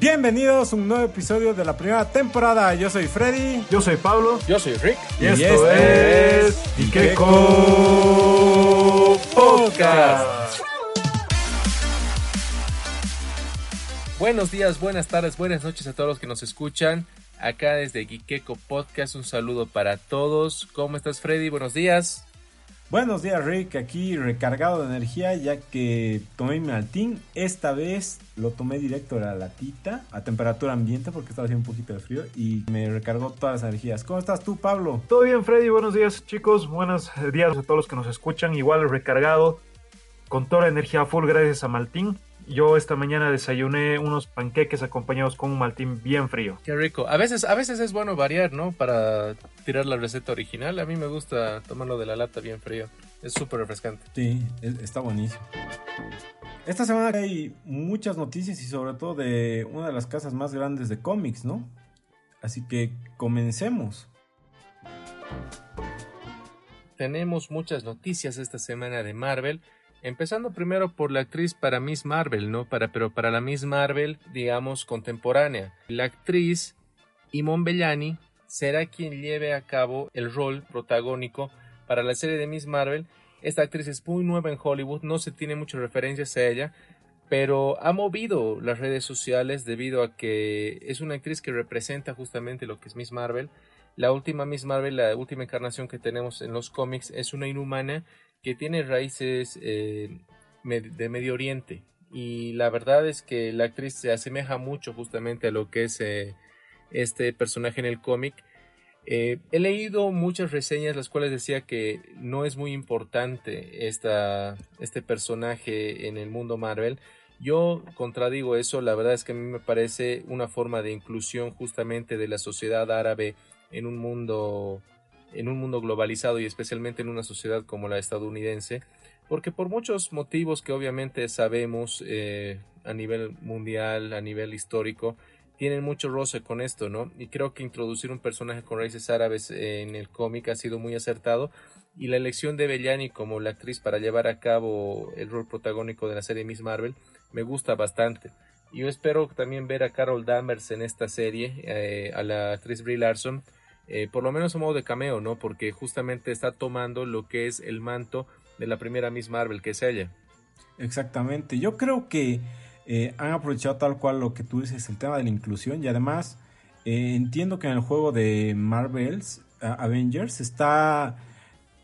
Bienvenidos a un nuevo episodio de la primera temporada. Yo soy Freddy. Yo soy Pablo. Yo soy Rick. Y, esto, es Ikeko Podcast. Buenos días, buenas tardes, buenas noches a todos los que nos escuchan. Acá desde Gikeko Podcast, un saludo para todos. ¿Cómo estás, Freddy? Buenos días. Buenos días, Rick. Aquí recargado de energía ya que tomé mi maltín. Esta vez lo tomé directo a la latita a temperatura ambiente porque estaba haciendo un poquito de frío y me recargó todas las energías. ¿Cómo estás tú, Pablo? Todo bien, Freddy. Buenos días, chicos. Buenos días a todos los que nos escuchan. Igual recargado con toda la energía full gracias a Maltín. Yo esta mañana desayuné unos panqueques acompañados con un maltín bien frío. Qué rico. A veces, a veces es bueno variar, ¿no? Para tirar la receta original. A mí me gusta tomarlo de la lata bien frío. Es súper refrescante. Sí, está buenísimo. Esta semana hay muchas noticias y sobre todo de una de las casas más grandes de cómics, ¿no? Así que comencemos. Tenemos muchas noticias esta semana de Marvel. Empezando primero por la actriz para Miss Marvel, ¿no? Para, pero para la Miss Marvel, digamos, contemporánea. La actriz Imon Bellani será quien lleve a cabo el rol protagónico para la serie de Miss Marvel. Esta actriz es muy nueva en Hollywood, no se tiene muchas referencias a ella, pero ha movido las redes sociales debido a que es una actriz que representa justamente lo que es Miss Marvel. La última Miss Marvel, la última encarnación que tenemos en los cómics, es una inhumana que tiene raíces eh, de Medio Oriente. Y la verdad es que la actriz se asemeja mucho justamente a lo que es eh, este personaje en el cómic. Eh, he leído muchas reseñas las cuales decía que no es muy importante esta, este personaje en el mundo Marvel. Yo contradigo eso, la verdad es que a mí me parece una forma de inclusión justamente de la sociedad árabe en un mundo en un mundo globalizado y especialmente en una sociedad como la estadounidense, porque por muchos motivos que obviamente sabemos eh, a nivel mundial, a nivel histórico, tienen mucho roce con esto, ¿no? Y creo que introducir un personaje con raíces árabes en el cómic ha sido muy acertado y la elección de Bellani como la actriz para llevar a cabo el rol protagónico de la serie Miss Marvel me gusta bastante. Yo espero también ver a Carol Danvers en esta serie, eh, a la actriz Brie Larson, eh, por lo menos a modo de cameo, ¿no? Porque justamente está tomando lo que es el manto de la primera Miss Marvel, que es ella. Exactamente. Yo creo que eh, han aprovechado tal cual lo que tú dices, el tema de la inclusión y además eh, entiendo que en el juego de Marvels Avengers está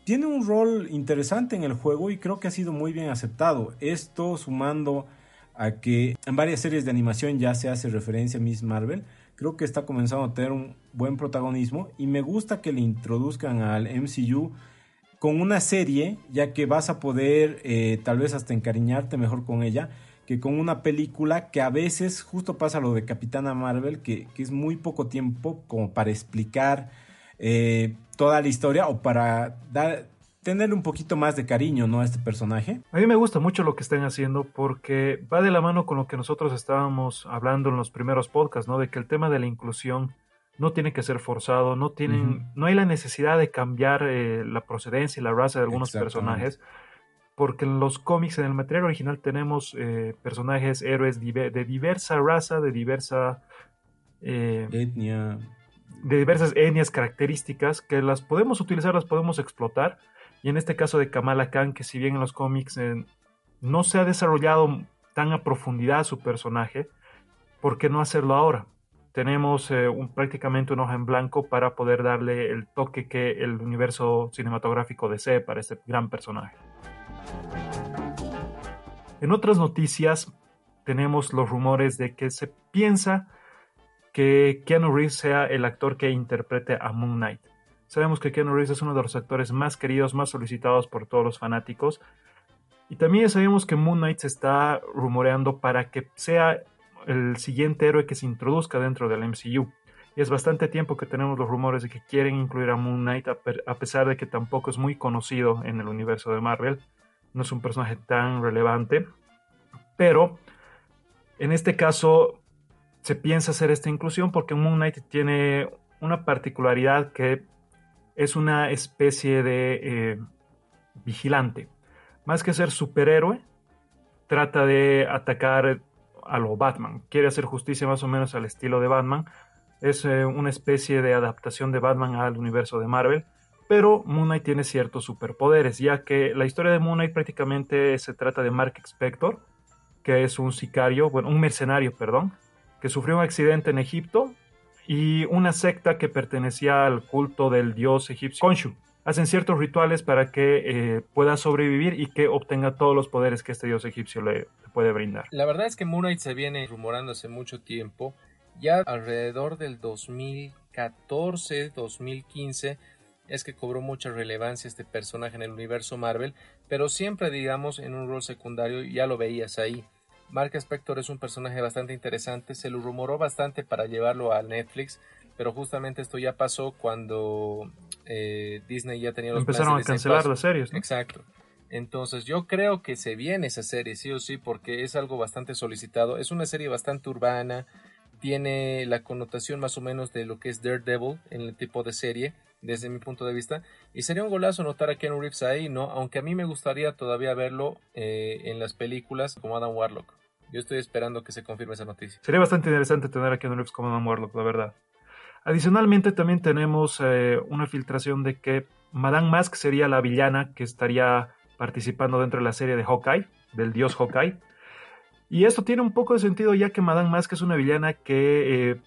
tiene un rol interesante en el juego y creo que ha sido muy bien aceptado. Esto sumando a que en varias series de animación ya se hace referencia a Miss Marvel creo que está comenzando a tener un buen protagonismo y me gusta que le introduzcan al MCU con una serie, ya que vas a poder eh, tal vez hasta encariñarte mejor con ella que con una película que a veces justo pasa lo de Capitana Marvel, que, es muy poco tiempo como para explicar eh, toda la historia o para dar, tenerle un poquito más de cariño, ¿no? A este personaje. A mí me gusta mucho lo que están haciendo porque va de la mano con lo que nosotros estábamos hablando en los primeros podcasts, ¿no? De que el tema de la inclusión no tiene que ser forzado, no tienen, no hay la necesidad de cambiar eh, la procedencia y la raza de algunos personajes, porque en los cómics, en el material original tenemos eh, personajes, héroes de diversa raza, de diversa eh, etnia, de diversas etnias características que las podemos utilizar, las podemos explotar y en este caso de Kamala Khan, que si bien en los cómics eh, no se ha desarrollado tan a profundidad su personaje, ¿por qué no hacerlo ahora? Tenemos eh, un, prácticamente una hoja en blanco para poder darle el toque que el universo cinematográfico desee para este gran personaje. En otras noticias tenemos los rumores de que se piensa que Keanu Reeves sea el actor que interprete a Moon Knight. Sabemos que Keanu Reeves es uno de los actores más queridos, más solicitados por todos los fanáticos. Y también sabemos que Moon Knight se está rumoreando para que sea el siguiente héroe que se introduzca dentro del MCU. Y es bastante tiempo que tenemos los rumores de que quieren incluir a Moon Knight, a pesar de que tampoco es muy conocido en el universo de Marvel. No es un personaje tan relevante. Pero en este caso se piensa hacer esta inclusión porque Moon Knight tiene una particularidad que es una especie de eh, vigilante. Más que ser superhéroe, trata de atacar a lo Batman. Quiere hacer justicia más o menos al estilo de Batman. Es eh, una especie de adaptación de Batman al universo de Marvel. Pero Moon Knight tiene ciertos superpoderes, ya que la historia de Moon Knight prácticamente se trata de Mark Spector, que es un sicario, bueno, un mercenario, perdón, que sufrió un accidente en Egipto y una secta que pertenecía al culto del dios egipcio Khonshu. Hacen ciertos rituales para que eh, pueda sobrevivir y que obtenga todos los poderes que este dios egipcio le, puede brindar. La verdad es que Moon se viene rumorando hace mucho tiempo, ya alrededor del 2014, 2015 es que cobró mucha relevancia este personaje en el universo Marvel, pero siempre digamos en un rol secundario ya lo veías ahí. Mark Spector es un personaje bastante interesante, se lo rumoró bastante para llevarlo a Netflix, pero justamente esto ya pasó cuando eh, Disney ya tenía los Empezaron a cancelar las series. Exacto. Entonces yo creo que se viene esa serie, sí o sí, porque es algo bastante solicitado. Es una serie bastante urbana, tiene la connotación más o menos de lo que es Daredevil en el tipo de serie, desde mi punto de vista. Y sería un golazo notar a Ken Reeves ahí, ¿no? Aunque a mí me gustaría todavía verlo eh, en las películas como Adam Warlock. Yo estoy esperando que se confirme esa noticia. Sería bastante interesante tener a Keanu Reeves como Adam Warlock, la verdad. Adicionalmente también tenemos eh, una filtración de que Madame Mask sería la villana que estaría participando dentro de la serie de Hawkeye, del dios Hawkeye. Y esto tiene un poco de sentido ya que Madame Mask es una villana que eh,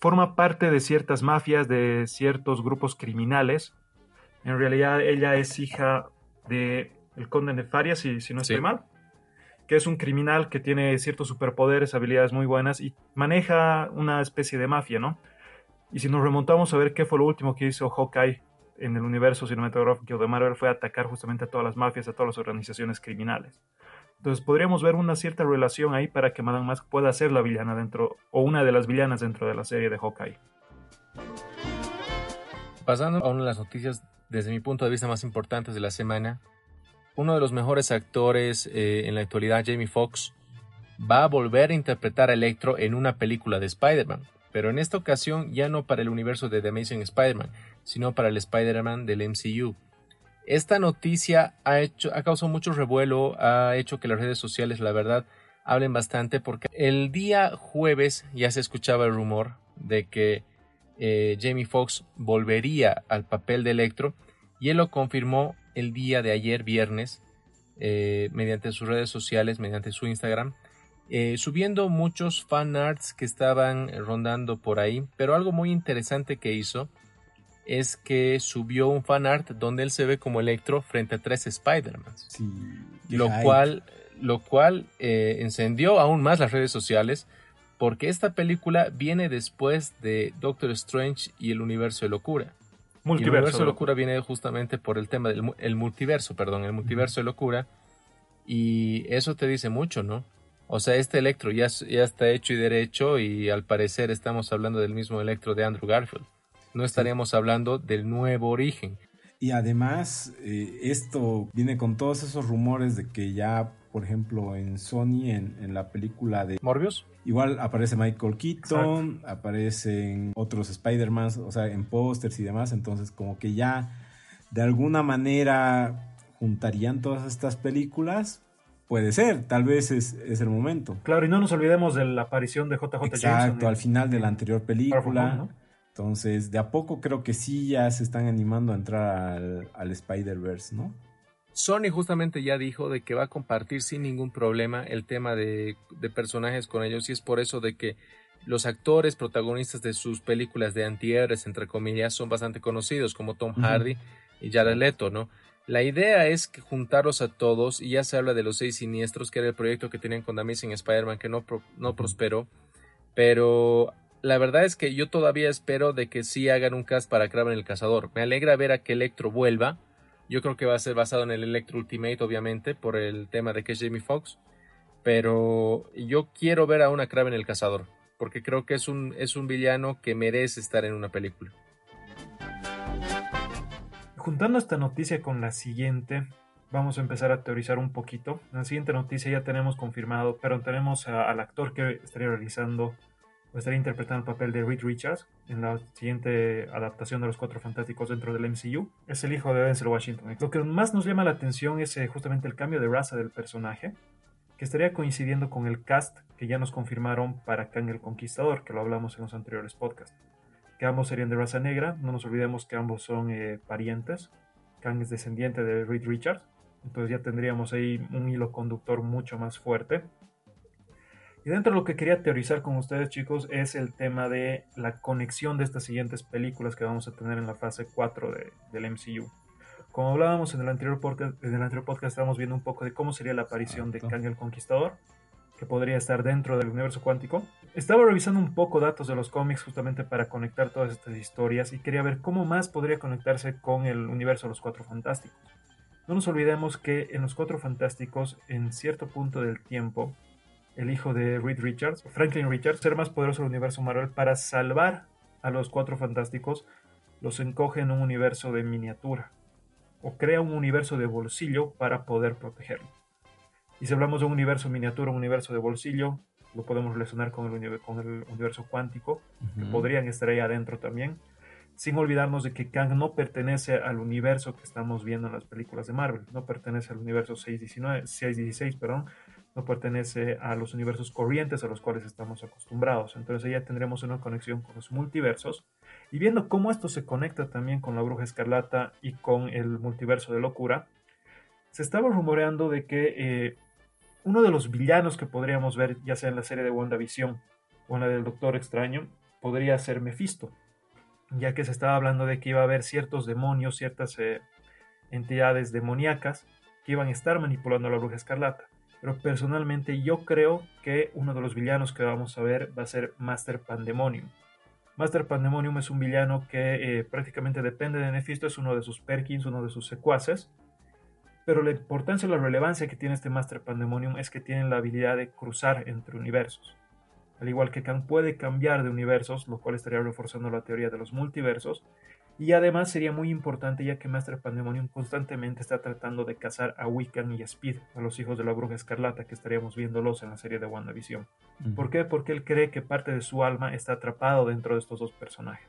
forma parte de ciertas mafias, de ciertos grupos criminales. En realidad ella es hija de el conde Nefaria, si, si no estoy mal que es un criminal que tiene ciertos superpoderes, habilidades muy buenas y maneja una especie de mafia, ¿no? Y si nos remontamos a ver qué fue lo último que hizo Hawkeye en el universo cinematográfico de Marvel fue atacar justamente a todas las mafias, a todas las organizaciones criminales. Entonces podríamos ver una cierta relación ahí para que Madame Mask pueda ser la villana dentro, o una de las villanas dentro de la serie de Hawkeye. Pasando a una de las noticias desde mi punto de vista más importantes de la semana, uno de los mejores actores eh, en la actualidad, Jamie Foxx, va a volver a interpretar a Electro en una película de Spider-Man, pero en esta ocasión ya no para el universo de The Amazing Spider-Man, sino para el Spider-Man del MCU. Esta noticia ha, hecho, ha causado mucho revuelo, ha hecho que las redes sociales, la verdad, hablen bastante porque el día jueves ya se escuchaba el rumor de que eh, Jamie Foxx volvería al papel de Electro y él lo confirmó el día de ayer, viernes, eh, mediante sus redes sociales, mediante su Instagram, eh, subiendo muchos fan arts que estaban rondando por ahí, pero algo muy interesante que hizo es que subió un fan art donde él se ve como Electro frente a tres Spider-Man. lo, cual, lo cual eh, encendió aún más las redes sociales porque esta película viene después de Doctor Strange y el universo de locura. Multiverso. el universo de locura viene justamente por el tema del el multiverso, perdón, el multiverso de locura. Y eso te dice mucho, ¿no? O sea, este Electro ya, ya está hecho y derecho y al parecer estamos hablando del mismo Electro de Andrew Garfield. No estaríamos hablando del nuevo origen. Y además, eh, esto viene con todos esos rumores de que ya, por ejemplo, en Sony, en, en la película de Morbius, Igual aparece Michael Keaton, aparecen otros Spider-Man, o sea, en pósters y demás. Entonces, como que ya de alguna manera juntarían todas estas películas. Puede ser, tal vez es, el momento. Claro, y no nos olvidemos de la aparición de JJ Exacto, al final de la anterior película. Entonces, de a poco creo que sí ya se están animando a entrar al, al Spider-Verse, ¿no? Sony justamente ya dijo de que va a compartir sin ningún problema el tema de, personajes con ellos y es por eso de que los actores protagonistas de sus películas de antihéroes, entre comillas, son bastante conocidos como Tom Hardy y Jared Leto, ¿no? La idea es que juntarlos a todos y ya se habla de los seis siniestros, que era el proyecto que tenían con Amazing Spider-Man que no, no prosperó, pero la verdad es que yo todavía espero de que sí hagan un cast para Kraven el Cazador. Me alegra ver a que Electro vuelva, yo creo que va a ser basado en el Electro Ultimate, obviamente, por el tema de que es Jamie Foxx. Pero yo quiero ver a una Kraven el Cazador, porque creo que es un, es un villano que merece estar en una película. Juntando esta noticia con la siguiente, vamos a empezar a teorizar un poquito. La siguiente noticia ya tenemos confirmado, pero tenemos al actor que estaría realizando estaría interpretando el papel de Reed Richards en la siguiente adaptación de Los Cuatro Fantásticos dentro del MCU. Es el hijo de Denzel Washington. Lo que más nos llama la atención es eh, justamente el cambio de raza del personaje. que estaría coincidiendo con el cast que ya nos confirmaron para Kang el Conquistador, que lo hablamos en los anteriores podcasts. Que ambos serían de raza negra, no nos olvidemos que ambos son eh, parientes. Kang es descendiente de Reed Richards, entonces ya tendríamos ahí un hilo conductor mucho más fuerte. Y dentro de lo que quería teorizar con ustedes, chicos, es el tema de la conexión de estas siguientes películas que vamos a tener en la fase 4 del MCU. Como hablábamos en el anterior podcast, en el anterior podcast estábamos viendo un poco de cómo sería la aparición de Kang el Conquistador, que podría estar dentro del universo cuántico. Estaba revisando un poco datos de los cómics justamente para conectar todas estas historias y quería ver cómo más podría conectarse con el universo de los Cuatro Fantásticos. No nos olvidemos que en los Cuatro Fantásticos, en cierto punto del tiempo, el hijo de Reed Richards, Franklin Richards, ser más poderoso del universo Marvel para salvar a los Cuatro Fantásticos, los encoge en un universo de miniatura o crea un universo de bolsillo para poder protegerlo. Y si hablamos de un universo miniatura, un universo de bolsillo, lo podemos relacionar con el, con el universo cuántico, que podrían estar ahí adentro también sin olvidarnos de que Kang no pertenece al universo que estamos viendo en las películas de Marvel, no pertenece al universo 619, 616, perdón, no pertenece a los universos corrientes a los cuales estamos acostumbrados. Entonces ya tendremos una conexión con los multiversos y viendo cómo esto se conecta también con la Bruja Escarlata y con el multiverso de locura, se estaba rumoreando de que eh, uno de los villanos que podríamos ver, ya sea en la serie de WandaVision o en la del Doctor Extraño, podría ser Mephisto ya que se estaba hablando de que iba a haber ciertos demonios, ciertas eh, entidades demoníacas que iban a estar manipulando a la bruja escarlata. Pero personalmente yo creo que uno de los villanos que vamos a ver va a ser Master Pandemonium. Master Pandemonium es un villano que eh, prácticamente depende de Nefisto, es uno de sus Perkins, uno de sus secuaces. Pero la importancia y la relevancia que tiene este Master Pandemonium es que tiene la habilidad de cruzar entre universos. Al igual que Kang puede cambiar de universos, lo cual estaría reforzando la teoría de los multiversos. Y además sería muy importante ya que Master Pandemonium constantemente está tratando de cazar a Wiccan y a Speed, a los hijos de la bruja escarlata que estaríamos viéndolos en la serie de WandaVision. ¿Por qué? Porque él cree que parte de su alma está atrapado dentro de estos dos personajes.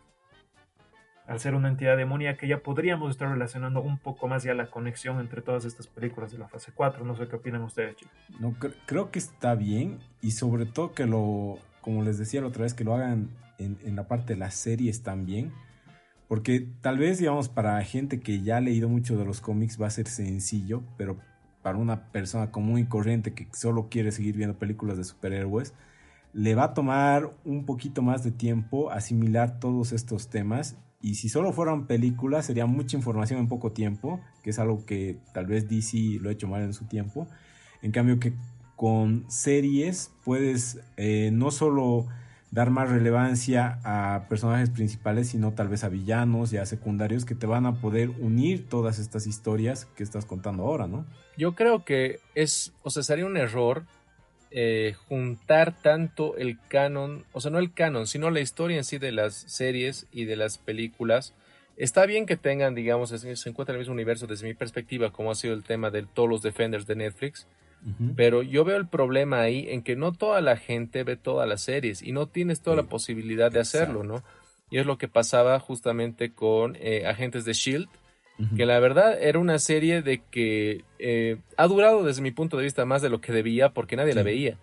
Al ser una entidad demoníaca ya podríamos estar relacionando un poco más ya la conexión entre todas estas películas de la fase 4. No sé qué opinan ustedes, chicos. No, creo que está bien y sobre todo que lo, como les decía la otra vez, que lo hagan en, en, la parte de las series también. Porque tal vez, digamos, para gente que ya ha leído mucho de los cómics va a ser sencillo, pero para una persona común y corriente que solo quiere seguir viendo películas de superhéroes, le va a tomar un poquito más de tiempo asimilar todos estos temas y si solo fueran películas, sería mucha información en poco tiempo, que es algo que tal vez DC lo ha hecho mal en su tiempo. En cambio que con series puedes eh, no solo dar más relevancia a personajes principales, sino tal vez a villanos y a secundarios que te van a poder unir todas estas historias que estás contando ahora, ¿no? Yo creo que es, o sea, sería un error eh, juntar tanto el canon, o sea, no el canon, sino la historia en sí de las series y de las películas. Está bien que tengan, digamos, se encuentra en el mismo universo desde mi perspectiva, como ha sido el tema de todos los Defenders de Netflix. Pero yo veo el problema ahí en que no toda la gente ve todas las series y no tienes toda la posibilidad de hacerlo, ¿no? Y es lo que pasaba justamente con eh, Agentes de Shield, que la verdad era una serie de que eh, ha durado desde mi punto de vista más de lo que debía porque nadie la veía.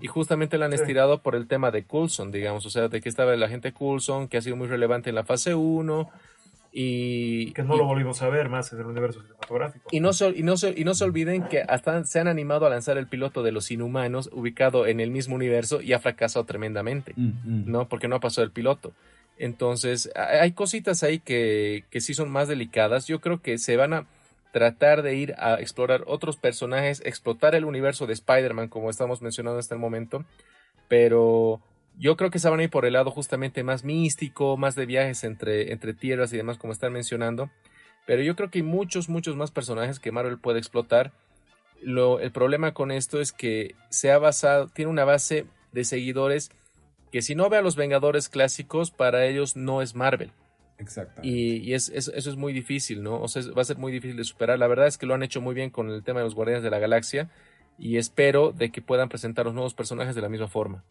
Y justamente la han estirado por el tema de Coulson, digamos, o sea, de que estaba el agente Coulson, que ha sido muy relevante en la fase 1. Y, que no lo volvimos a ver más en el universo cinematográfico. Y no, se, y, no y no se olviden que hasta se han animado a lanzar el piloto de los inhumanos ubicado en el mismo universo y ha fracasado tremendamente, mm, mm. ¿no? Porque no ha pasado el piloto. Entonces, hay cositas ahí que, que sí son más delicadas. Yo creo que se van a tratar de ir a explorar otros personajes, explotar el universo de Spider-Man, como estamos mencionando hasta el momento, pero yo creo que se van a ir por el lado justamente más místico, más de viajes entre, entre tierras y demás, como están mencionando. Pero yo creo que hay muchos, muchos más personajes que Marvel puede explotar. Lo, el problema con esto es que se ha basado, tiene una base de seguidores que si no ve a los Vengadores clásicos, para ellos no es Marvel. Exacto. Y, eso es muy difícil, ¿no? O sea, va a ser muy difícil de superar. La verdad es que lo han hecho muy bien con el tema de los Guardianes de la Galaxia y espero de que puedan presentar los nuevos personajes de la misma forma.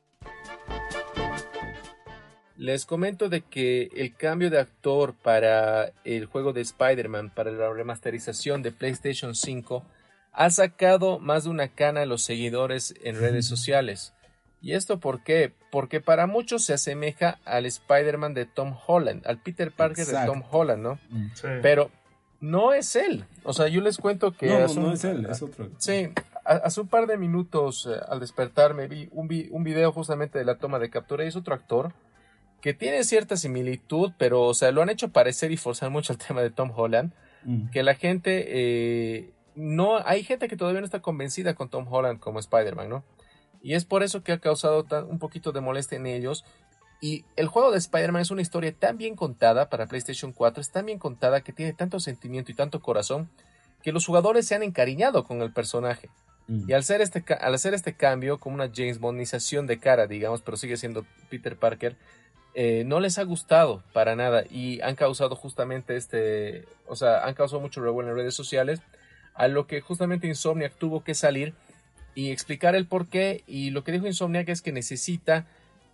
Les comento de que el cambio de actor para el juego de Spider-Man, para la remasterización de PlayStation 5, ha sacado más de una cana a los seguidores en redes sociales. ¿Y esto por qué? Porque para muchos se asemeja al Spider-Man de Tom Holland, al Peter Parker de Tom Holland, ¿no? Mm, sí. Pero no es él. O sea, yo les cuento que... No, hace no un- es él, es otro. Sí, hace un par de minutos eh, al despertarme vi un, vi- un video justamente de la toma de captura y es otro actor que tiene cierta similitud, pero o sea, lo han hecho parecer y forzar mucho el tema de Tom Holland, Mm. que la gente eh, no hay gente que todavía no está convencida con Tom Holland como Spider-Man, ¿no? Y es por eso que ha causado tan- un poquito de molestia en ellos. Y el juego de Spider-Man es una historia tan bien contada para PlayStation 4, es tan bien contada que tiene tanto sentimiento y tanto corazón que los jugadores se han encariñado con el personaje. Mm. Y al hacer este, al hacer este cambio, como una James Bondización de cara, digamos, pero sigue siendo Peter Parker, eh, no les ha gustado para nada y han causado justamente este, o sea, han causado mucho revuelo en redes sociales, a lo que justamente Insomniac tuvo que salir y explicar el por qué y lo que dijo Insomniac es que necesita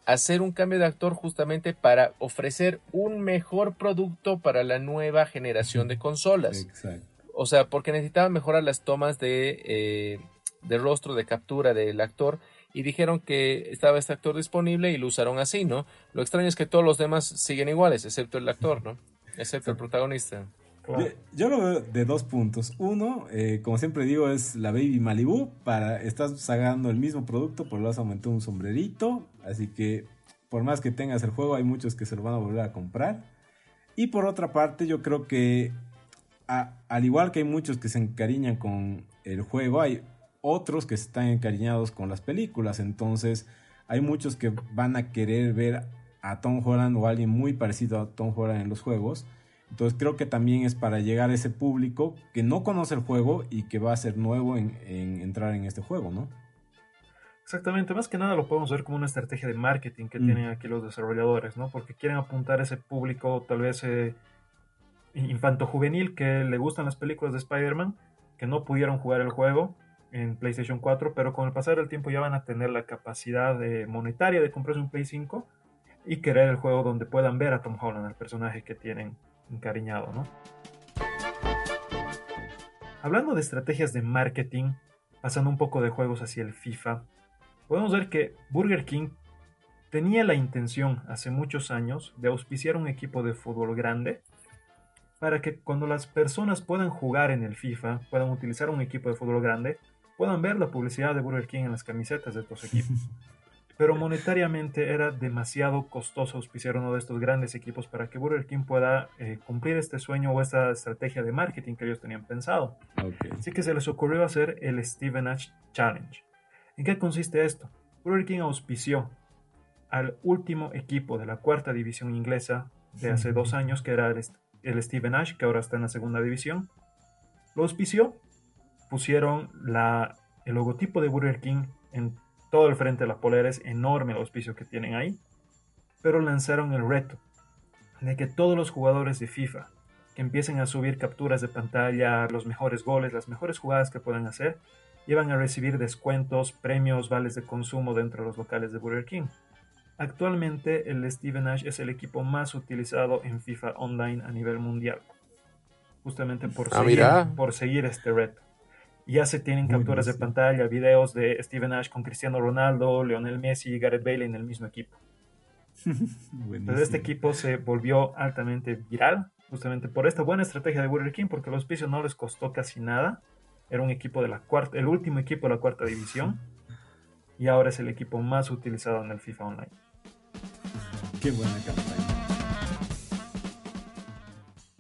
hacer un cambio de actor justamente para ofrecer un mejor producto para la nueva generación de consolas. Exacto. O sea, porque necesitaban mejorar las tomas de, eh, de rostro, de captura del actor. Y dijeron que estaba este actor disponible y lo usaron así, ¿no? Lo extraño es que todos los demás siguen iguales, excepto el actor, ¿no? Excepto el protagonista. Claro. Yo, yo lo veo de dos puntos. Uno, eh, como siempre digo, es la Baby Malibu. Para, estás sacando el mismo producto, pero le has aumentado un sombrerito. Así que, por más que tengas el juego, hay muchos que se lo van a volver a comprar. Y por otra parte, yo creo que, a- al igual que hay muchos que se encariñan con el juego, hay otros que están encariñados con las películas. Entonces, hay muchos que van a querer ver a Tom Holland o a alguien muy parecido a Tom Holland en los juegos. Entonces creo que también es para llegar a ese público que no conoce el juego y que va a ser nuevo en, en entrar en este juego, ¿no? Exactamente, más que nada lo podemos ver como una estrategia de marketing que Mm. tienen aquí los desarrolladores, ¿no? Porque quieren apuntar a ese público tal vez eh, infanto-juvenil que le gustan las películas de Spider-Man, que no pudieron jugar el juego en PlayStation 4, pero con el pasar del tiempo ya van a tener la capacidad eh, monetaria de comprarse un Play 5 y querer el juego donde puedan ver a Tom Holland, el personaje que tienen encariñado, ¿no? Hablando de estrategias de marketing, pasando un poco de juegos hacia el FIFA, podemos ver que Burger King tenía la intención hace muchos años de auspiciar un equipo de fútbol grande para que cuando las personas puedan jugar en el FIFA, puedan utilizar un equipo de fútbol grande, puedan ver la publicidad de Burger King en las camisetas de estos equipos. Pero monetariamente era demasiado costoso auspiciar uno de estos grandes equipos para que Burger King pueda eh, cumplir este sueño o esta estrategia de marketing que ellos tenían pensado. Ok. Así que se les ocurrió hacer el Steven Nash Challenge. ¿En qué consiste esto? Burger King auspició al último equipo de la cuarta división inglesa de hace dos años, que era el, el Steven Nash, que ahora está en la segunda división. Lo auspició, pusieron la, el logotipo de Burger King en todo el frente de la polera, es enorme el auspicio que tienen ahí, pero lanzaron el reto de que todos los jugadores de FIFA que empiecen a subir capturas de pantalla, los mejores goles, las mejores jugadas que puedan hacer, iban a recibir descuentos, premios, vales de consumo dentro de los locales de Burger King. Actualmente el Steven Nash es el equipo más utilizado en FIFA Online a nivel mundial. Justamente por, Ah, seguir, por seguir este reto. Ya se tienen Muy capturas de sí. pantalla, videos de Steven Nash con Cristiano Ronaldo, Lionel Messi y Gareth Bale en el mismo equipo. Entonces este equipo se volvió altamente viral, justamente por esta buena estrategia de Burger King, porque el auspicio no les costó casi nada. Era un equipo de la cuarta, el último equipo de la cuarta división, y ahora es el equipo más utilizado en el FIFA Online. Qué buena campaña.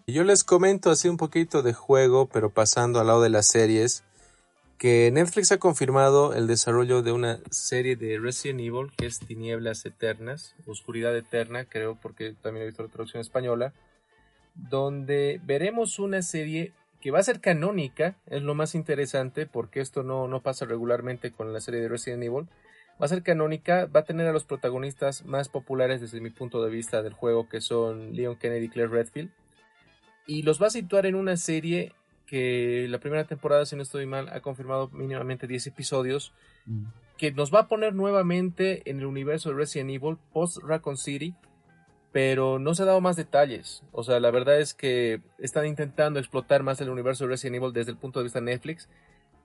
Yo les comento así un poquito de juego, pero pasando al lado de las series, que Netflix ha confirmado el desarrollo de una serie de Resident Evil que es Tinieblas Eternas, Oscuridad Eterna, creo, porque también he visto la traducción española, donde veremos una serie que va a ser canónica, es lo más interesante, porque esto no, no pasa regularmente con la serie de Resident Evil. Va a ser canónica, va a tener a los protagonistas más populares desde mi punto de vista del juego, que son Leon Kennedy y Claire Redfield y los va a situar en una serie que la primera temporada, si no estoy mal, ha confirmado mínimamente 10 episodios, Mm. que nos va a poner nuevamente en el universo de Resident Evil post Raccoon City, pero no se ha dado más detalles. O sea, la verdad es que están intentando explotar más el universo de Resident Evil desde el punto de vista de Netflix,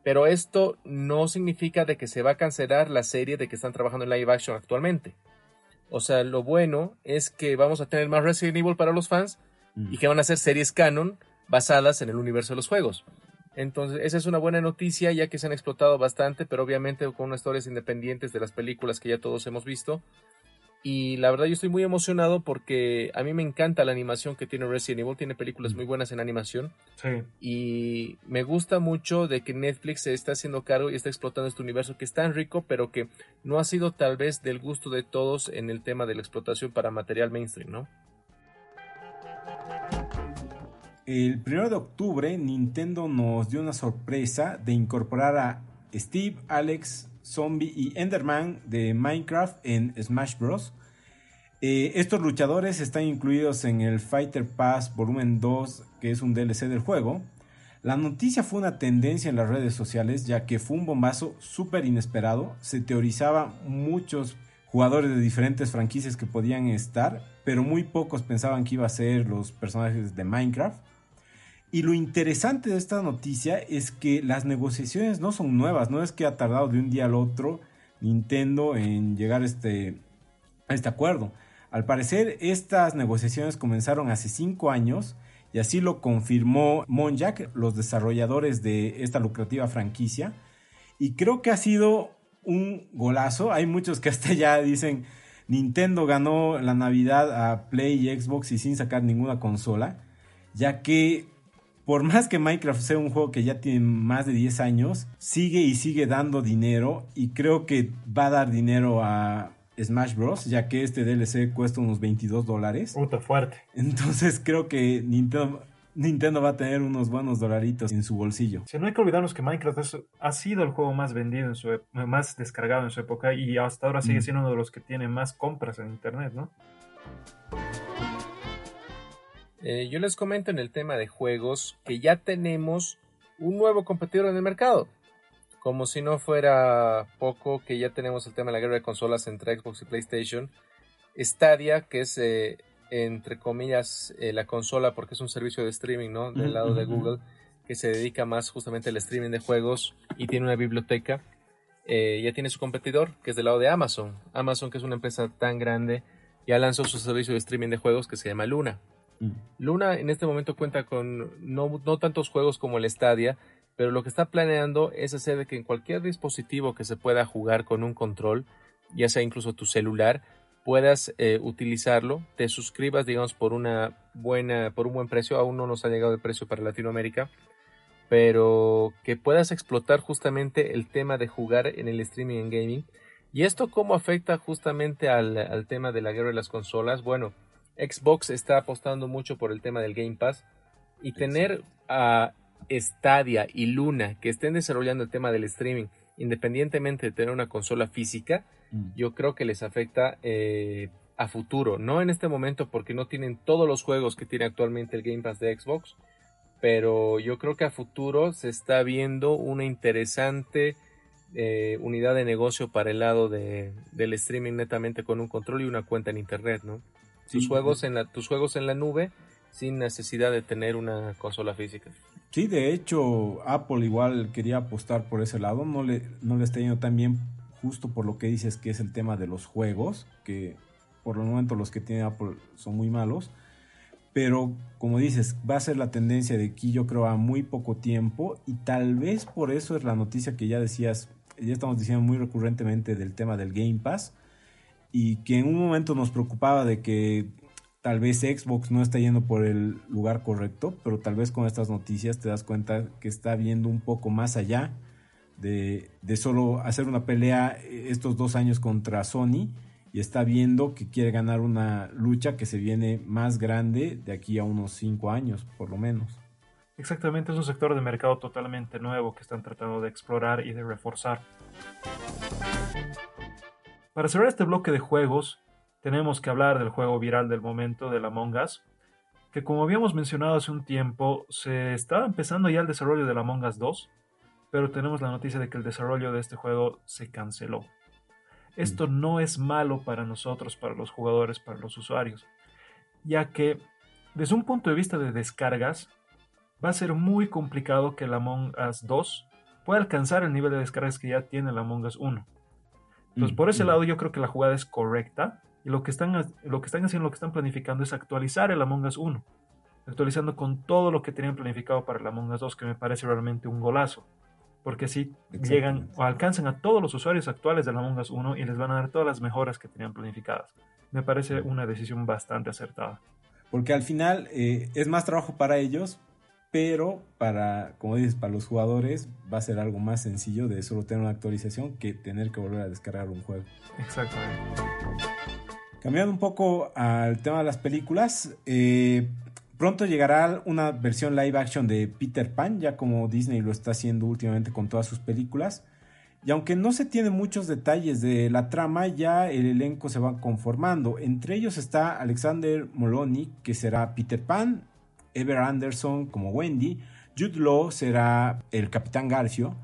Pero esto no significa de que se va a cancelar la serie de que están trabajando en live action actualmente. O sea, lo bueno es que vamos a tener más Resident Evil para los fans y que van a ser series canon basadas en el universo de los juegos. Entonces, esa es una buena noticia ya que se han explotado bastante, pero obviamente con unas historias independientes de las películas que ya todos hemos visto. Y la verdad yo estoy muy emocionado porque a mí me encanta la animación que tiene Resident Evil, tiene películas muy buenas en animación. Sí. Y me gusta mucho de que Netflix se está haciendo cargo y está explotando este universo que es tan rico, pero que no ha sido tal vez del gusto de todos en el tema de la explotación para material mainstream, ¿no? El 1 de octubre Nintendo nos dio una sorpresa de incorporar a Steve, Alex, Zombie y Enderman de Minecraft en Smash Bros. Eh, estos luchadores están incluidos en el Fighter Pass Volumen 2, que es un DLC del juego. La noticia fue una tendencia en las redes sociales, ya que fue un bombazo súper inesperado. Se teorizaba muchos jugadores de diferentes franquicias que podían estar, pero muy pocos pensaban que iba a ser los personajes de Minecraft. Y lo interesante de esta noticia es que las negociaciones no son nuevas, no es que ha tardado de un día al otro Nintendo en llegar a este, este acuerdo. Al parecer, estas negociaciones comenzaron hace cinco años y así lo confirmó Monjack, los desarrolladores de esta lucrativa franquicia. Y creo que ha sido un golazo. Hay muchos que hasta ya dicen Nintendo ganó la Navidad a Play y Xbox y sin sacar ninguna consola, ya que por más que Minecraft sea un juego que ya tiene más de 10 años, sigue y sigue dando dinero y creo que va a dar dinero a Smash Bros, ya que este DLC cuesta unos 22 dólares. Puta fuerte. Entonces creo que Nintendo, va a tener unos buenos dolaritos en su bolsillo. Si no hay que olvidarnos que Minecraft ha sido el juego más vendido, en su, más descargado en su época y hasta ahora sigue mm. siendo uno de los que tiene más compras en Internet, ¿no? Eh, yo les comento en el tema de juegos que ya tenemos un nuevo competidor en el mercado. Como si no fuera poco que ya tenemos el tema de la guerra de consolas entre Xbox y PlayStation. Stadia, que es eh, entre comillas eh, la consola porque es un servicio de streaming, ¿no? Del lado de Google, que se dedica más justamente al streaming de juegos y tiene una biblioteca. ya tiene su competidor, que es del lado de Amazon. Amazon, que es una empresa tan grande, ya lanzó su servicio de streaming de juegos que se llama Luna. Luna en este momento cuenta con no, tantos juegos como el Stadia, pero lo que está planeando es hacer que en cualquier dispositivo que se pueda jugar con un control, ya sea incluso tu celular, puedas eh, utilizarlo, te suscribas, digamos, por una buena, por un buen precio, aún no nos ha llegado el precio para Latinoamérica, pero que puedas explotar justamente el tema de jugar en el streaming en gaming. ¿Y esto cómo afecta justamente al, al tema de la guerra de las consolas? Bueno, Xbox está apostando mucho por el tema del Game Pass y tener a Stadia y Luna que estén desarrollando el tema del streaming independientemente de tener una consola física, mm. yo creo que les afecta eh, a futuro, no en este momento porque no tienen todos los juegos que tiene actualmente el Game Pass de Xbox, pero yo creo que a futuro se está viendo una interesante eh, unidad de negocio para el lado de, del streaming netamente con un control y una cuenta en internet, ¿no? Tus, juegos en la, tus juegos en la nube sin necesidad de tener una consola física. Sí, de hecho, Apple igual quería apostar por ese lado, no le, no le está yendo tan bien justo por lo que dices que es el tema de los juegos, que por el momento los que tiene Apple son muy malos, pero como dices, va a ser la tendencia de aquí yo creo a muy poco tiempo. Y tal vez por eso es la noticia que ya decías, ya estamos diciendo muy recurrentemente del tema del Game Pass, y que en un momento nos preocupaba de que tal vez Xbox no está yendo por el lugar correcto, pero tal vez con estas noticias te das cuenta que está viendo un poco más allá de, de solo hacer una pelea estos dos años contra Sony y está viendo que quiere ganar una lucha que se viene más grande de aquí a unos cinco años, por lo menos. Exactamente, es un sector de mercado totalmente nuevo que están tratando de explorar y de reforzar. Para cerrar este bloque de juegos, tenemos que hablar del juego viral del momento de Among Us, que como habíamos mencionado hace un tiempo, se estaba empezando ya el desarrollo de Among Us 2, pero tenemos la noticia de que el desarrollo de este juego se canceló. Esto mm. no es malo para nosotros, para los jugadores, para los usuarios, ya que desde un punto de vista de descargas, va a ser muy complicado que el Among Us 2 puede alcanzar el nivel de descargas que ya tiene el Among Us 1. Entonces, por ese lado, yo creo que la jugada es correcta. Y lo que están, lo que están haciendo, lo que están planificando es actualizar el Among Us 1. Actualizando con todo lo que tenían planificado para el Among Us 2, que me parece realmente un golazo. Porque así llegan o alcanzan a todos los usuarios actuales del Among Us 1 y les van a dar todas las mejoras que tenían planificadas. Me parece una decisión bastante acertada. Porque al final eh, es más trabajo para ellos, pero para, como dices, para los jugadores va a ser algo más sencillo de solo tener una actualización que tener que volver a descargar un juego. Exactamente. Cambiando un poco al tema de las películas, eh, pronto llegará una versión live action de Peter Pan, ya como Disney lo está haciendo últimamente con todas sus películas. Y aunque no se tienen muchos detalles de la trama, ya el elenco se va conformando. Entre ellos está Alexander Molony, que será Peter Pan, Ever Anderson como Wendy, Jude Law será el Capitán Garcio,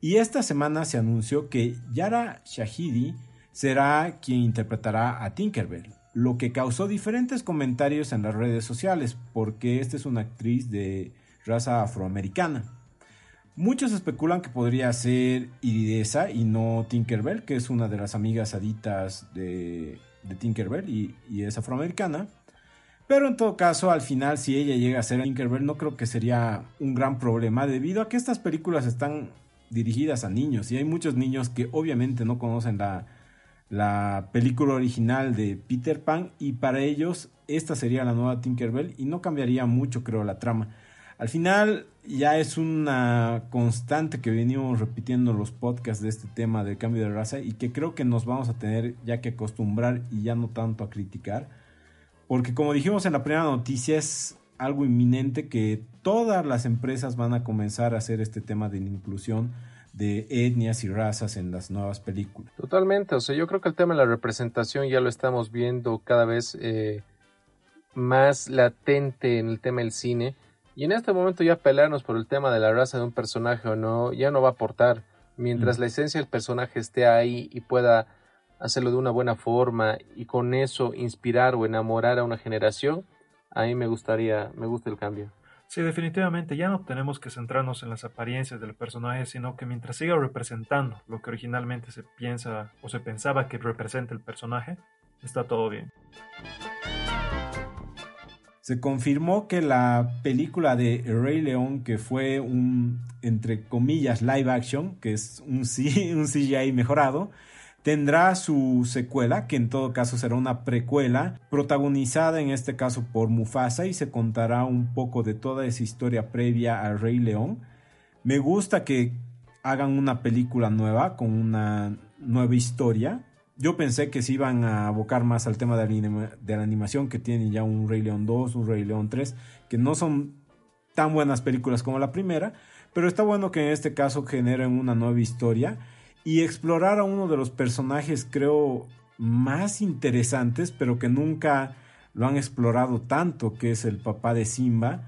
y esta semana se anunció que Yara Shahidi será quien interpretará a Tinkerbell, lo que causó diferentes comentarios en las redes sociales, porque esta es una actriz de raza afroamericana. Muchos especulan que podría ser Iridesa y no Tinkerbell, que es una de las amigas aditas de, Tinkerbell y es afroamericana. Pero en todo caso, al final, si ella llega a ser Tinkerbell, no creo que sería un gran problema, debido a que estas películas están dirigidas a niños y hay muchos niños que obviamente no conocen la, la película original de Peter Pan y para ellos esta sería la nueva Tinkerbell y no cambiaría mucho creo la trama. Al final ya es una constante que venimos repitiendo en los podcasts de este tema del cambio de raza y que creo que nos vamos a tener ya que acostumbrar y ya no tanto a criticar porque como dijimos en la primera noticia, es algo inminente que todas las empresas van a comenzar a hacer este tema de la inclusión de etnias y razas en las nuevas películas. Totalmente, o sea, yo creo que el tema de la representación ya lo estamos viendo cada vez eh, más latente en el tema del cine. Y en este momento ya pelearnos por el tema de la raza de un personaje o no, ya no va a aportar. Mientras mm. la esencia del personaje esté ahí y pueda hacerlo de una buena forma y con eso inspirar o enamorar a una generación, a mí me gustaría, me gusta el cambio. Sí, definitivamente ya no tenemos que centrarnos en las apariencias del personaje, sino que mientras siga representando lo que originalmente se piensa o se pensaba que representa el personaje, está todo bien. Se confirmó que la película de Rey León, que fue un, entre comillas, live action, que es un, un CGI mejorado, tendrá su secuela, que en todo caso será una precuela, protagonizada en este caso por Mufasa y se contará un poco de toda esa historia previa al Rey León. Me gusta que hagan una película nueva con una nueva historia. Yo pensé que se iban a abocar más al tema de la, de la animación, que tienen ya un Rey León 2, un Rey León 3, que no son tan buenas películas como la primera, pero está bueno que en este caso generen una nueva historia y explorar a uno de los personajes creo más interesantes, pero que nunca lo han explorado tanto, que es el papá de Simba,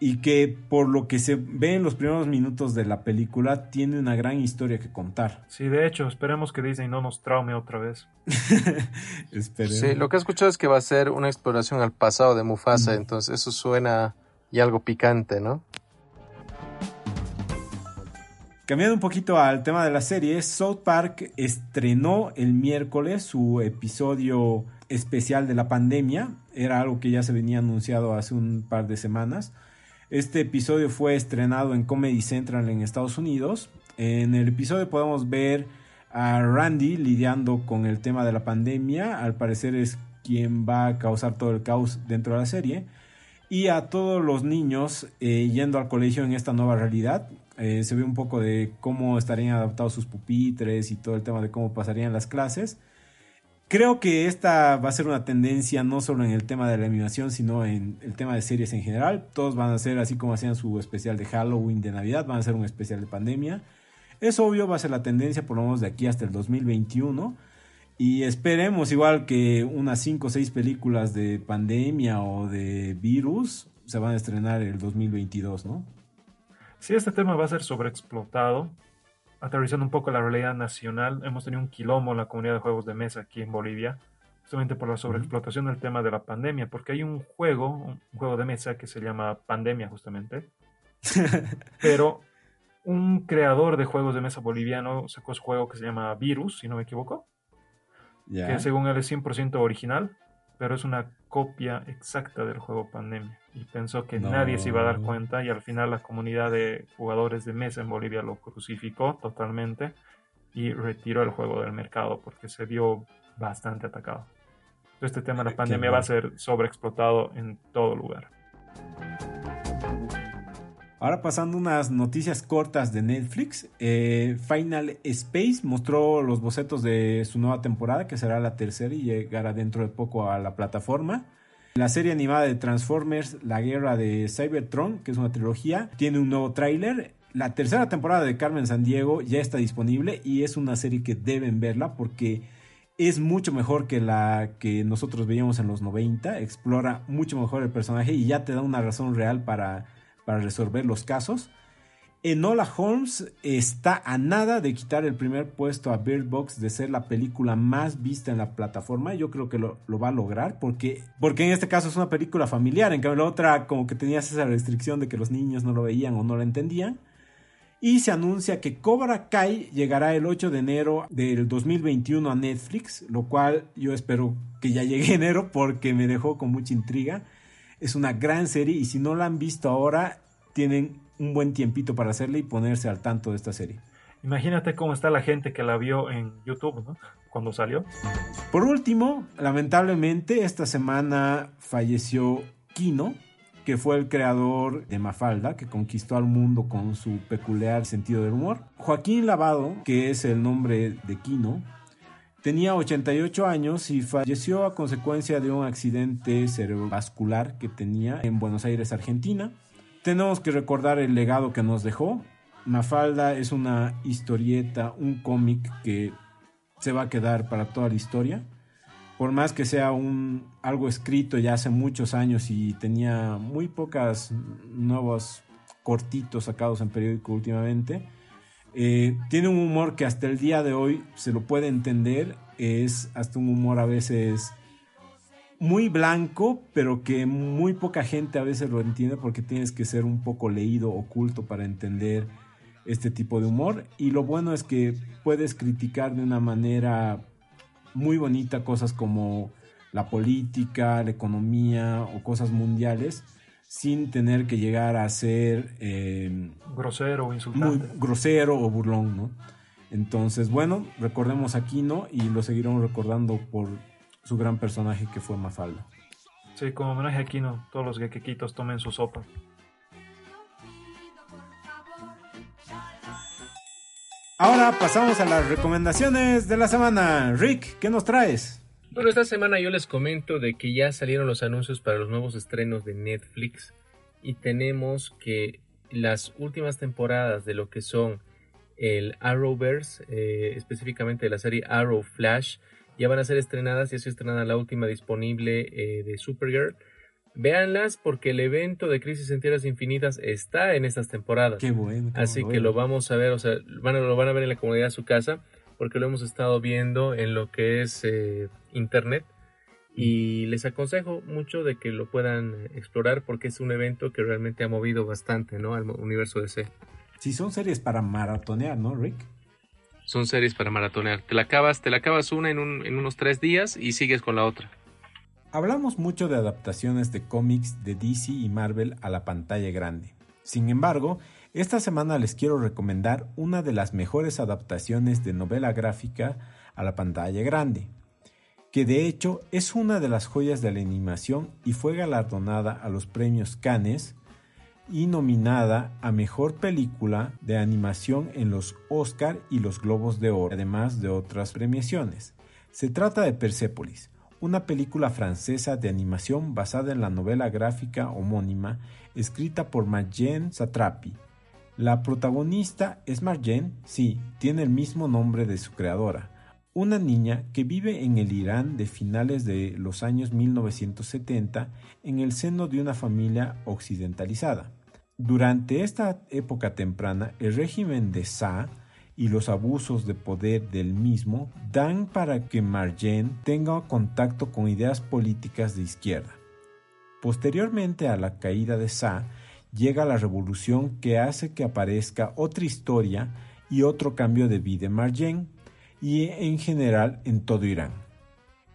y que por lo que se ve en los primeros minutos de la película tiene una gran historia que contar. Sí, de hecho, esperemos que Disney no nos traume otra vez. esperemos. Sí, lo que he escuchado es que va a ser una exploración al pasado de Mufasa, entonces eso suena y algo picante, ¿no? Cambiando un poquito al tema de la serie, South Park estrenó el miércoles su episodio especial de la pandemia. Era algo que ya se venía anunciado hace un par de semanas. Este episodio fue estrenado en Comedy Central en Estados Unidos. En el episodio podemos ver a Randy lidiando con el tema de la pandemia. Al parecer es quien va a causar todo el caos dentro de la serie. Y a todos los niños eh, yendo al colegio en esta nueva realidad. Eh, se ve un poco de cómo estarían adaptados sus pupitres y todo el tema de cómo pasarían las clases. Creo que esta va a ser una tendencia no solo en el tema de la animación, sino en el tema de series en general. Todos van a ser así como hacían su especial de Halloween, de Navidad, van a ser un especial de pandemia. Es obvio, va a ser la tendencia por lo menos de aquí hasta el 2021. Y esperemos igual que unas 5 o 6 películas de pandemia o de virus se van a estrenar el 2022, ¿no? Si este tema va a ser sobreexplotado, aterrizando un poco la realidad nacional, hemos tenido un quilombo en la comunidad de juegos de mesa aquí en Bolivia, justamente por la sobreexplotación del tema de la pandemia, porque hay un juego, un juego de mesa que se llama Pandemia justamente, pero un creador de juegos de mesa boliviano sacó su juego que se llama Virus, si no me equivoco, que según él es 100% original, pero es una copia exacta del juego Pandemia. Y pensó que nadie se iba a dar cuenta y al final la comunidad de jugadores de mesa en Bolivia lo crucificó totalmente y retiró el juego del mercado porque se vio bastante atacado. Este tema de la pandemia va a ser sobreexplotado en todo lugar. Ahora pasando unas noticias cortas de Netflix, eh, Final Space mostró los bocetos de su nueva temporada, que será la tercera y llegará dentro de poco a la plataforma. La serie animada de Transformers, La Guerra de Cybertron, que es una trilogía, tiene un nuevo tráiler. La tercera temporada de Carmen Sandiego ya está disponible y es una serie que deben verla porque es mucho mejor que la que nosotros veíamos en los 90, explora mucho mejor el personaje y ya te da una razón real para para resolver los casos. Enola Holmes está a nada de quitar el primer puesto a Bird Box de ser la película más vista en la plataforma. Yo creo que lo, va a lograr porque, porque en este caso es una película familiar. En cambio, la otra, como que tenías esa restricción de que los niños no lo veían o no lo entendían. Y se anuncia que Cobra Kai llegará el 8 de enero del 2021 a Netflix, lo cual yo espero que ya llegue enero porque me dejó con mucha intriga. Es una gran serie y si no la han visto ahora, tienen un buen tiempito para hacerla y ponerse al tanto de esta serie. Imagínate cómo está la gente que la vio en YouTube, ¿no? Cuando salió. Por último, lamentablemente, esta semana falleció Kino, que fue el creador de Mafalda, que conquistó al mundo con su peculiar sentido del humor. Joaquín Lavado, que es el nombre de Kino, Tenía 88 años y falleció a consecuencia de un accidente cerebrovascular que tenía en Buenos Aires, Argentina. Tenemos que recordar el legado que nos dejó. Mafalda es una historieta, un cómic que se va a quedar para toda la historia. Por más que sea un, algo escrito ya hace muchos años y tenía muy pocas nuevos cortitos sacados en periódico últimamente, eh, tiene un humor que hasta el día de hoy se lo puede entender. Es hasta un humor a veces muy blanco, pero que muy poca gente a veces lo entiende porque tienes que ser un poco leído, oculto para entender este tipo de humor. Y lo bueno es que puedes criticar de una manera muy bonita cosas como la política, la economía o cosas mundiales sin tener que llegar a ser eh, grosero o insultante. Muy grosero o burlón, ¿no? Entonces, bueno, recordemos a Kino y lo seguiremos recordando por su gran personaje que fue Mafalda. Sí, como homenaje a Kino, todos los gequequitos tomen su sopa. Ahora pasamos a las recomendaciones de la semana. Rick, ¿qué nos traes? Bueno, esta semana yo les comento de que ya salieron los anuncios para los nuevos estrenos de Netflix y tenemos que las últimas temporadas de lo que son el Arrowverse, eh, específicamente de la serie Arrow Flash, ya van a ser estrenadas y ha sido estrenada la última disponible eh, de Supergirl. Véanlas porque el evento de Crisis en Tierras Infinitas está en estas temporadas. Qué bueno. Así que lo vamos a ver, o sea, van lo van a ver en la comunidad de su casa porque lo hemos estado viendo en lo que es eh, internet y les aconsejo mucho de que lo puedan explorar porque es un evento que realmente ha movido bastante ¿no? al universo DC. Sí, son series para maratonear, ¿no, Rick? Son series para maratonear. Te la acabas, te la acabas una en, en unos tres días y sigues con la otra. Hablamos mucho de adaptaciones de cómics de DC y Marvel a la pantalla grande. Sin embargo, esta semana les quiero recomendar una de las mejores adaptaciones de novela gráfica a la pantalla grande, que de hecho es una de las joyas de la animación y fue galardonada a los premios Cannes y nominada a Mejor Película de Animación en los Oscar y los Globos de Oro, además de otras premiaciones. Se trata de Persepolis, una película francesa de animación basada en la novela gráfica homónima escrita por Marjane Satrapi la protagonista es Marjane, sí, tiene el mismo nombre de su creadora, una niña que vive en el Irán de finales de los años 1970 en el seno de una familia occidentalizada. Durante esta época temprana, el régimen de Shah y los abusos de poder del mismo dan para que Marjane tenga contacto con ideas políticas de izquierda. Posteriormente a la caída de Shah, llega la revolución que hace que aparezca otra historia y otro cambio de vida en Marjen y en general en todo Irán.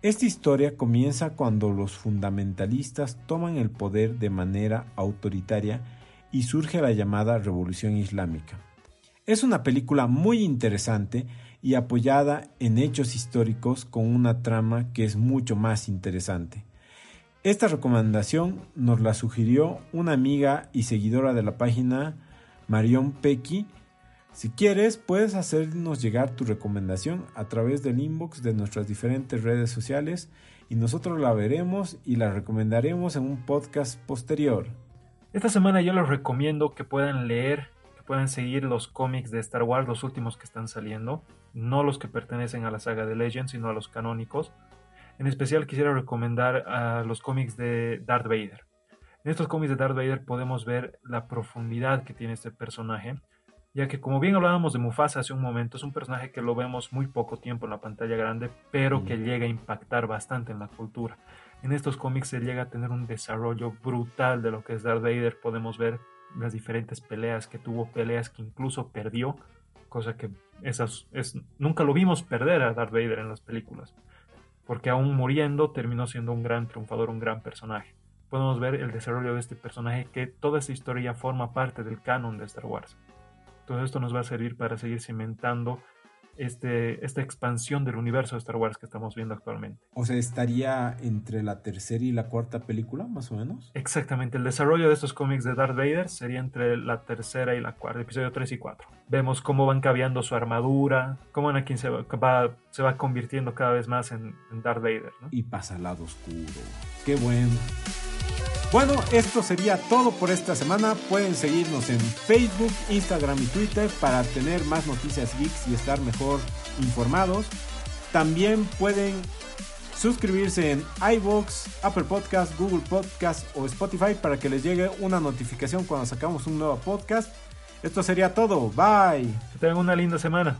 Esta historia comienza cuando los fundamentalistas toman el poder de manera autoritaria y surge la llamada Revolución Islámica. Es una película muy interesante y apoyada en hechos históricos con una trama que es mucho más interesante. Esta recomendación nos la sugirió una amiga y seguidora de la página Marion Pecky. Si quieres, puedes hacernos llegar tu recomendación a través del inbox de nuestras diferentes redes sociales y nosotros la veremos y la recomendaremos en un podcast posterior. Esta semana yo les recomiendo que puedan leer, que puedan seguir los cómics de Star Wars, los últimos que están saliendo no los que pertenecen a la saga de Legends, sino a los canónicos. En especial quisiera recomendar a los cómics de Darth Vader. En estos cómics de Darth Vader podemos ver la profundidad que tiene este personaje, ya que como bien hablábamos de Mufasa hace un momento, es un personaje que lo vemos muy poco tiempo en la pantalla grande, pero que llega a impactar bastante en la cultura. En estos cómics se llega a tener un desarrollo brutal de lo que es Darth Vader, podemos ver las diferentes peleas que tuvo, peleas que incluso perdió, cosa que esas, es, nunca lo vimos perder a Darth Vader en las películas, porque aún muriendo terminó siendo un gran triunfador, un gran personaje. Podemos ver el desarrollo de este personaje que toda esta historia forma parte del canon de Star Wars. Todo esto nos va a servir para seguir cimentando este, esta expansión del universo de Star Wars que estamos viendo actualmente. O sea, estaría entre la tercera y la cuarta película, más o menos. Exactamente, el desarrollo de estos cómics de Darth Vader sería entre la tercera y la cuarta, episodio 3 y 4. Vemos cómo van cambiando su armadura, cómo Anakin se va, se va convirtiendo cada vez más en, en Darth Vader. ¿no? Y pasa al lado oscuro. Qué bueno. Bueno, esto sería todo por esta semana. Pueden seguirnos en Facebook, Instagram y Twitter para tener más noticias geeks y estar mejor informados. También pueden suscribirse en iVoox, Apple Podcast, Google Podcast o Spotify para que les llegue una notificación cuando sacamos un nuevo podcast. Esto sería todo. Bye. Que tengan una linda semana.